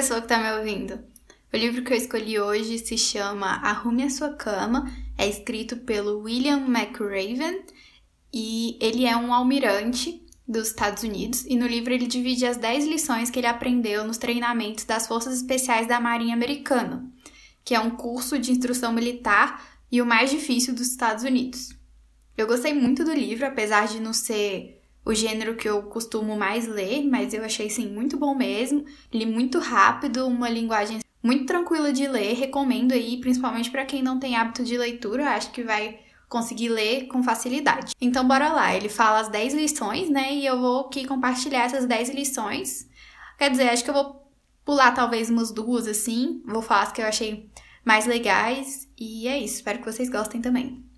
pessoa que está me ouvindo. O livro que eu escolhi hoje se chama Arrume a Sua Cama, é escrito pelo William McRaven e ele é um almirante dos Estados Unidos e no livro ele divide as 10 lições que ele aprendeu nos treinamentos das Forças Especiais da Marinha Americana, que é um curso de instrução militar e o mais difícil dos Estados Unidos. Eu gostei muito do livro, apesar de não ser o gênero que eu costumo mais ler, mas eu achei sim muito bom mesmo. Li muito rápido, uma linguagem muito tranquila de ler, recomendo aí, principalmente para quem não tem hábito de leitura, acho que vai conseguir ler com facilidade. Então bora lá, ele fala as 10 lições, né? E eu vou aqui compartilhar essas 10 lições. Quer dizer, acho que eu vou pular talvez umas duas assim, vou falar as que eu achei mais legais e é isso, espero que vocês gostem também.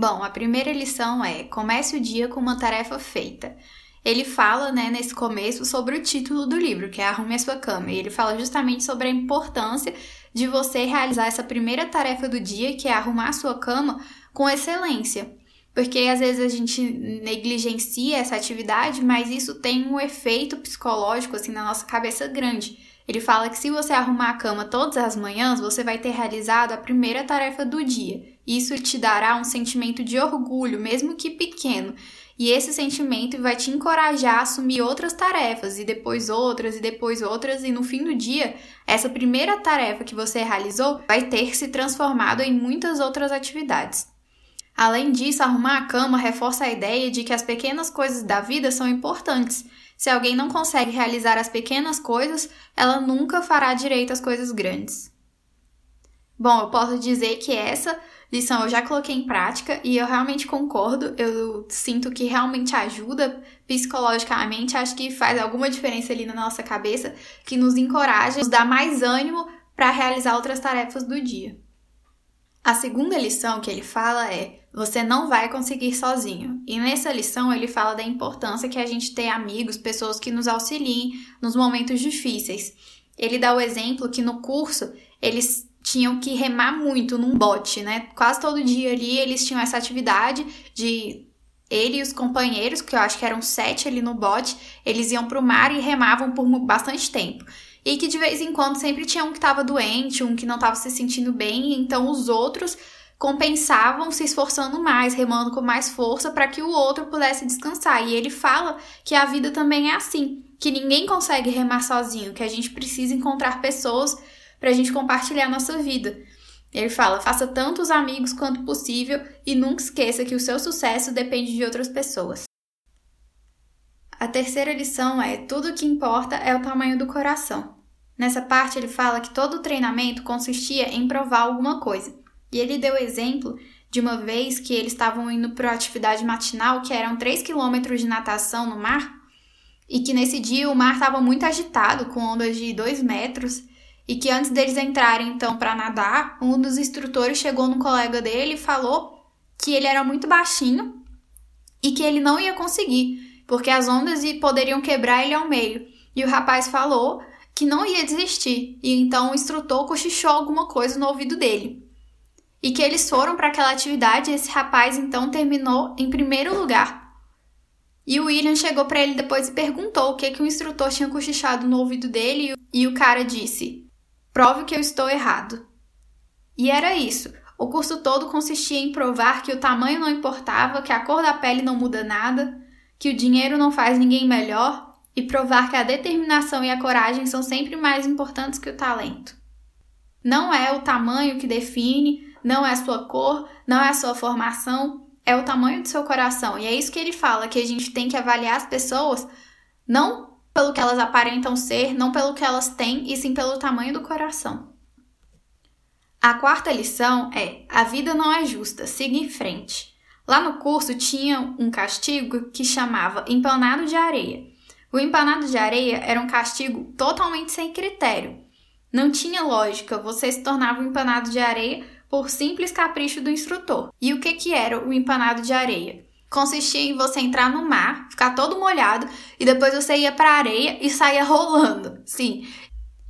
Bom, a primeira lição é: comece o dia com uma tarefa feita. Ele fala, né, nesse começo sobre o título do livro, que é Arrume a sua cama, e ele fala justamente sobre a importância de você realizar essa primeira tarefa do dia, que é arrumar a sua cama, com excelência. Porque às vezes a gente negligencia essa atividade, mas isso tem um efeito psicológico assim na nossa cabeça grande. Ele fala que se você arrumar a cama todas as manhãs, você vai ter realizado a primeira tarefa do dia. Isso te dará um sentimento de orgulho, mesmo que pequeno. E esse sentimento vai te encorajar a assumir outras tarefas, e depois outras, e depois outras, e no fim do dia, essa primeira tarefa que você realizou vai ter se transformado em muitas outras atividades. Além disso, arrumar a cama reforça a ideia de que as pequenas coisas da vida são importantes se alguém não consegue realizar as pequenas coisas, ela nunca fará direito às coisas grandes. Bom, eu posso dizer que essa lição eu já coloquei em prática e eu realmente concordo. Eu sinto que realmente ajuda psicologicamente, acho que faz alguma diferença ali na nossa cabeça, que nos encoraja, nos dá mais ânimo para realizar outras tarefas do dia. A segunda lição que ele fala é: você não vai conseguir sozinho. E nessa lição ele fala da importância que a gente ter amigos, pessoas que nos auxiliem nos momentos difíceis. Ele dá o exemplo que no curso eles tinham que remar muito num bote, né? Quase todo dia ali eles tinham essa atividade de ele e os companheiros, que eu acho que eram sete ali no bote, eles iam para o mar e remavam por bastante tempo. E que de vez em quando sempre tinha um que estava doente, um que não estava se sentindo bem, então os outros compensavam se esforçando mais, remando com mais força para que o outro pudesse descansar. E ele fala que a vida também é assim, que ninguém consegue remar sozinho, que a gente precisa encontrar pessoas para a gente compartilhar a nossa vida. Ele fala: faça tantos amigos quanto possível e nunca esqueça que o seu sucesso depende de outras pessoas. A terceira lição é: tudo o que importa é o tamanho do coração. Nessa parte, ele fala que todo o treinamento consistia em provar alguma coisa. E ele deu exemplo de uma vez que eles estavam indo para a atividade matinal, que eram 3 quilômetros de natação no mar, e que nesse dia o mar estava muito agitado, com ondas de 2 metros, e que antes deles entrarem então para nadar, um dos instrutores chegou no colega dele e falou que ele era muito baixinho e que ele não ia conseguir, porque as ondas poderiam quebrar ele ao meio. E o rapaz falou que não ia desistir, e então o instrutor cochichou alguma coisa no ouvido dele e que eles foram para aquela atividade e esse rapaz então terminou em primeiro lugar. E o William chegou para ele depois e perguntou o que que o instrutor tinha cochichado no ouvido dele e o cara disse: "Prove que eu estou errado". E era isso. O curso todo consistia em provar que o tamanho não importava, que a cor da pele não muda nada, que o dinheiro não faz ninguém melhor e provar que a determinação e a coragem são sempre mais importantes que o talento. Não é o tamanho que define, não é a sua cor, não é a sua formação, é o tamanho do seu coração. E é isso que ele fala, que a gente tem que avaliar as pessoas não pelo que elas aparentam ser, não pelo que elas têm, e sim pelo tamanho do coração. A quarta lição é: a vida não é justa, siga em frente. Lá no curso tinha um castigo que chamava empanado de areia. O empanado de areia era um castigo totalmente sem critério. Não tinha lógica, você se tornava um empanado de areia por simples capricho do instrutor. E o que, que era o empanado de areia? Consistia em você entrar no mar, ficar todo molhado e depois você ia para areia e saía rolando. Sim.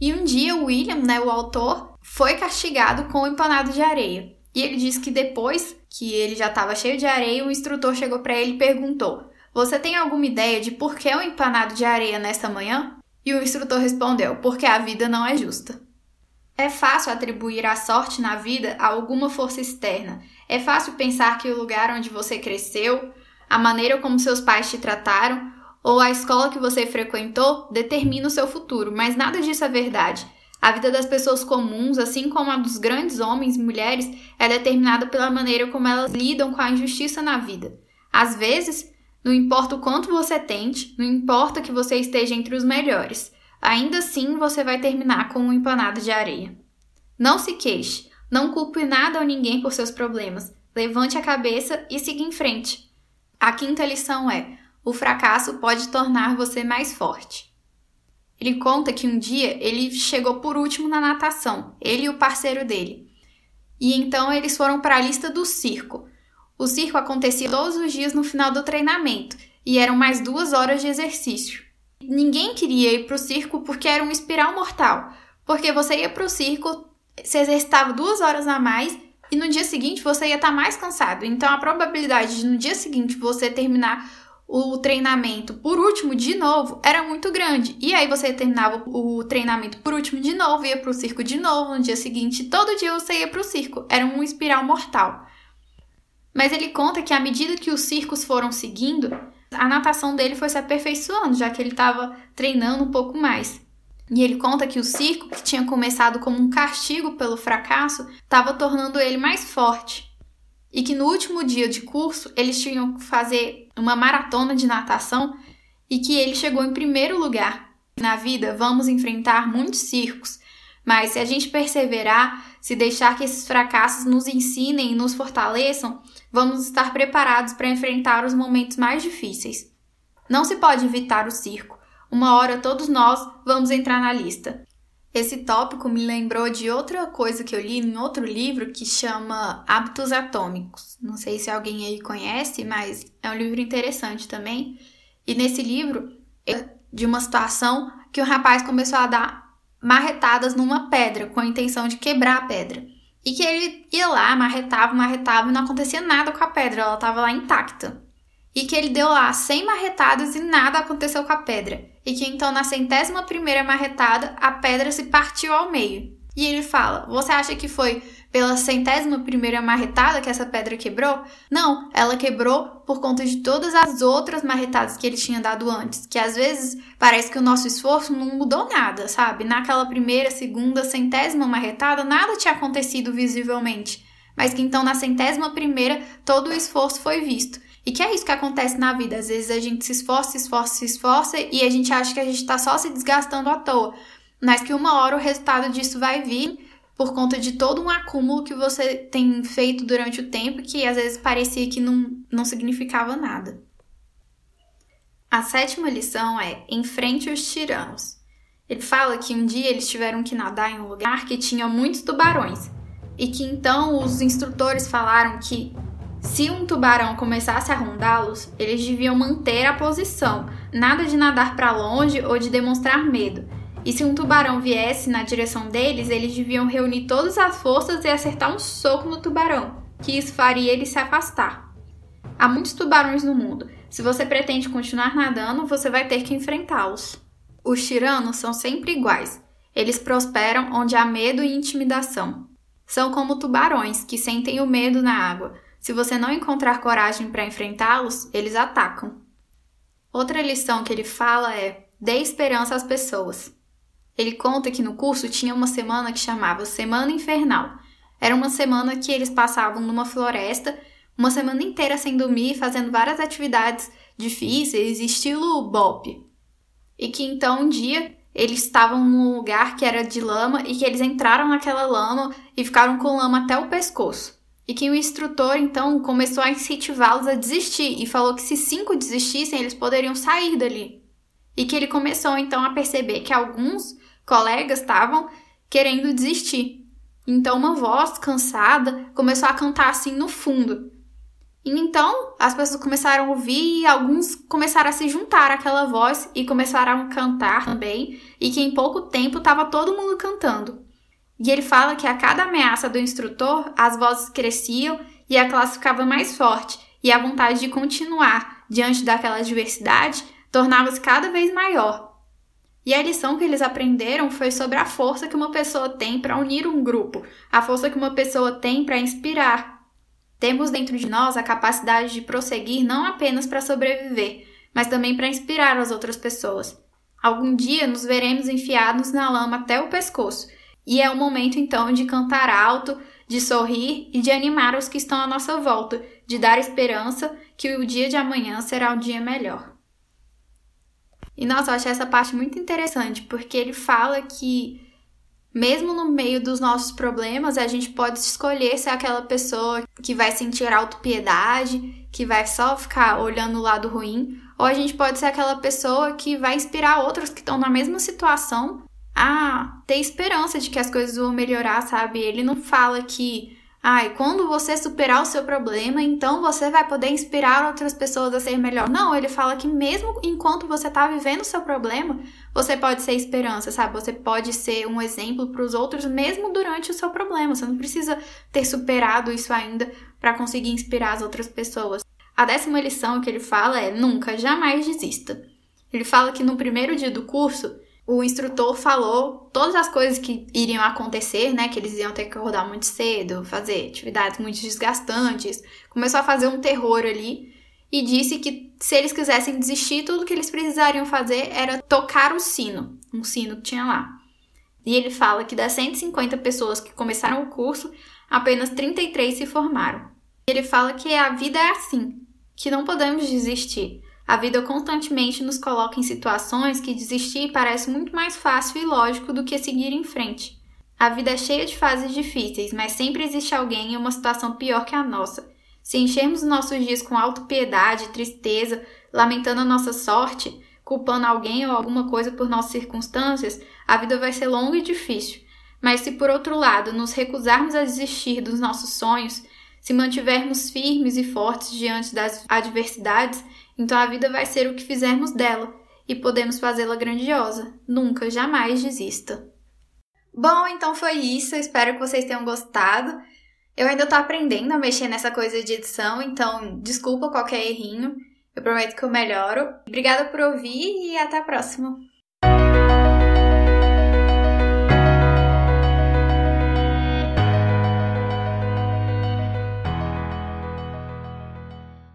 E um dia o William, né, o autor, foi castigado com o empanado de areia. E ele disse que depois que ele já estava cheio de areia, o instrutor chegou para ele e perguntou: "Você tem alguma ideia de por que o empanado de areia nesta manhã?" E o instrutor respondeu: Porque a vida não é justa. É fácil atribuir a sorte na vida a alguma força externa. É fácil pensar que o lugar onde você cresceu, a maneira como seus pais te trataram ou a escola que você frequentou determina o seu futuro, mas nada disso é verdade. A vida das pessoas comuns, assim como a dos grandes homens e mulheres, é determinada pela maneira como elas lidam com a injustiça na vida. Às vezes, não importa o quanto você tente, não importa que você esteja entre os melhores, ainda assim você vai terminar com um empanado de areia. Não se queixe, não culpe nada ou ninguém por seus problemas. Levante a cabeça e siga em frente. A quinta lição é: o fracasso pode tornar você mais forte. Ele conta que um dia ele chegou por último na natação, ele e o parceiro dele. E então eles foram para a lista do circo. O circo acontecia todos os dias no final do treinamento e eram mais duas horas de exercício. Ninguém queria ir para o circo porque era um espiral mortal, porque você ia para o circo, se exercitava duas horas a mais e no dia seguinte você ia estar tá mais cansado. Então a probabilidade de no dia seguinte você terminar o treinamento por último de novo era muito grande. E aí você terminava o treinamento por último de novo, ia pro circo de novo no dia seguinte, todo dia você ia pro circo. Era um espiral mortal. Mas ele conta que à medida que os circos foram seguindo, a natação dele foi se aperfeiçoando, já que ele estava treinando um pouco mais. E ele conta que o circo, que tinha começado como um castigo pelo fracasso, estava tornando ele mais forte e que no último dia de curso eles tinham que fazer uma maratona de natação e que ele chegou em primeiro lugar. Na vida vamos enfrentar muitos circos, mas se a gente perseverar, se deixar que esses fracassos nos ensinem e nos fortaleçam, vamos estar preparados para enfrentar os momentos mais difíceis. Não se pode evitar o circo. Uma hora todos nós vamos entrar na lista. Esse tópico me lembrou de outra coisa que eu li em outro livro que chama Hábitos Atômicos. Não sei se alguém aí conhece, mas é um livro interessante também. E nesse livro, é de uma situação que o rapaz começou a dar marretadas numa pedra com a intenção de quebrar a pedra. E que ele ia lá, marretava, marretava e não acontecia nada com a pedra, ela estava lá intacta e que ele deu lá 100 marretadas e nada aconteceu com a pedra, e que então na centésima primeira marretada a pedra se partiu ao meio. E ele fala: Você acha que foi pela centésima primeira marretada que essa pedra quebrou? Não, ela quebrou por conta de todas as outras marretadas que ele tinha dado antes. Que às vezes parece que o nosso esforço não mudou nada, sabe? Naquela primeira, segunda, centésima marretada, nada tinha acontecido visivelmente. Mas que então na centésima primeira todo o esforço foi visto. E que é isso que acontece na vida. Às vezes a gente se esforça, se esforça, se esforça e a gente acha que a gente está só se desgastando à toa. Mas que uma hora o resultado disso vai vir por conta de todo um acúmulo que você tem feito durante o tempo que às vezes parecia que não, não significava nada. A sétima lição é enfrente os tiranos. Ele fala que um dia eles tiveram que nadar em um lugar que tinha muitos tubarões e que então os instrutores falaram que se um tubarão começasse a rondá-los, eles deviam manter a posição, nada de nadar para longe ou de demonstrar medo. E se um tubarão viesse na direção deles, eles deviam reunir todas as forças e acertar um soco no tubarão, que isso faria ele se afastar. Há muitos tubarões no mundo. Se você pretende continuar nadando, você vai ter que enfrentá-los. Os tiranos são sempre iguais. Eles prosperam onde há medo e intimidação. São como tubarões que sentem o medo na água se você não encontrar coragem para enfrentá-los, eles atacam. Outra lição que ele fala é: dê esperança às pessoas. Ele conta que no curso tinha uma semana que chamava Semana Infernal. Era uma semana que eles passavam numa floresta, uma semana inteira sem dormir, fazendo várias atividades difíceis, estilo bop. E que então um dia eles estavam num lugar que era de lama e que eles entraram naquela lama e ficaram com lama até o pescoço e que o instrutor então começou a incentivá-los a desistir e falou que se cinco desistissem, eles poderiam sair dali. E que ele começou então a perceber que alguns colegas estavam querendo desistir. Então uma voz cansada começou a cantar assim no fundo. E então as pessoas começaram a ouvir e alguns começaram a se juntar àquela voz e começaram a cantar também, e que em pouco tempo estava todo mundo cantando. E ele fala que a cada ameaça do instrutor, as vozes cresciam e a classe ficava mais forte, e a vontade de continuar diante daquela adversidade tornava-se cada vez maior. E a lição que eles aprenderam foi sobre a força que uma pessoa tem para unir um grupo, a força que uma pessoa tem para inspirar. Temos dentro de nós a capacidade de prosseguir não apenas para sobreviver, mas também para inspirar as outras pessoas. Algum dia nos veremos enfiados na lama até o pescoço, e é o momento então de cantar alto, de sorrir e de animar os que estão à nossa volta, de dar esperança que o dia de amanhã será um dia melhor. E nossa, eu achei essa parte muito interessante, porque ele fala que mesmo no meio dos nossos problemas, a gente pode escolher ser aquela pessoa que vai sentir autopiedade, que vai só ficar olhando o lado ruim, ou a gente pode ser aquela pessoa que vai inspirar outros que estão na mesma situação a ter esperança de que as coisas vão melhorar, sabe? Ele não fala que Ai, quando você superar o seu problema, então você vai poder inspirar outras pessoas a ser melhor. Não, ele fala que mesmo enquanto você está vivendo o seu problema, você pode ser esperança, sabe? Você pode ser um exemplo para os outros mesmo durante o seu problema. Você não precisa ter superado isso ainda para conseguir inspirar as outras pessoas. A décima lição que ele fala é: nunca, jamais desista. Ele fala que no primeiro dia do curso, o instrutor falou todas as coisas que iriam acontecer, né? Que eles iam ter que acordar muito cedo, fazer atividades muito desgastantes. Começou a fazer um terror ali e disse que se eles quisessem desistir, tudo que eles precisariam fazer era tocar o sino, um sino que tinha lá. E ele fala que das 150 pessoas que começaram o curso, apenas 33 se formaram. Ele fala que a vida é assim, que não podemos desistir. A vida constantemente nos coloca em situações que desistir parece muito mais fácil e lógico do que seguir em frente. A vida é cheia de fases difíceis, mas sempre existe alguém em uma situação pior que a nossa. Se enchermos nossos dias com autopiedade, tristeza, lamentando a nossa sorte, culpando alguém ou alguma coisa por nossas circunstâncias, a vida vai ser longa e difícil. Mas se por outro lado nos recusarmos a desistir dos nossos sonhos, se mantivermos firmes e fortes diante das adversidades, então a vida vai ser o que fizermos dela e podemos fazê-la grandiosa. Nunca, jamais desista. Bom, então foi isso. espero que vocês tenham gostado. Eu ainda tô aprendendo a mexer nessa coisa de edição, então desculpa qualquer errinho. Eu prometo que eu melhoro. Obrigada por ouvir e até a próxima.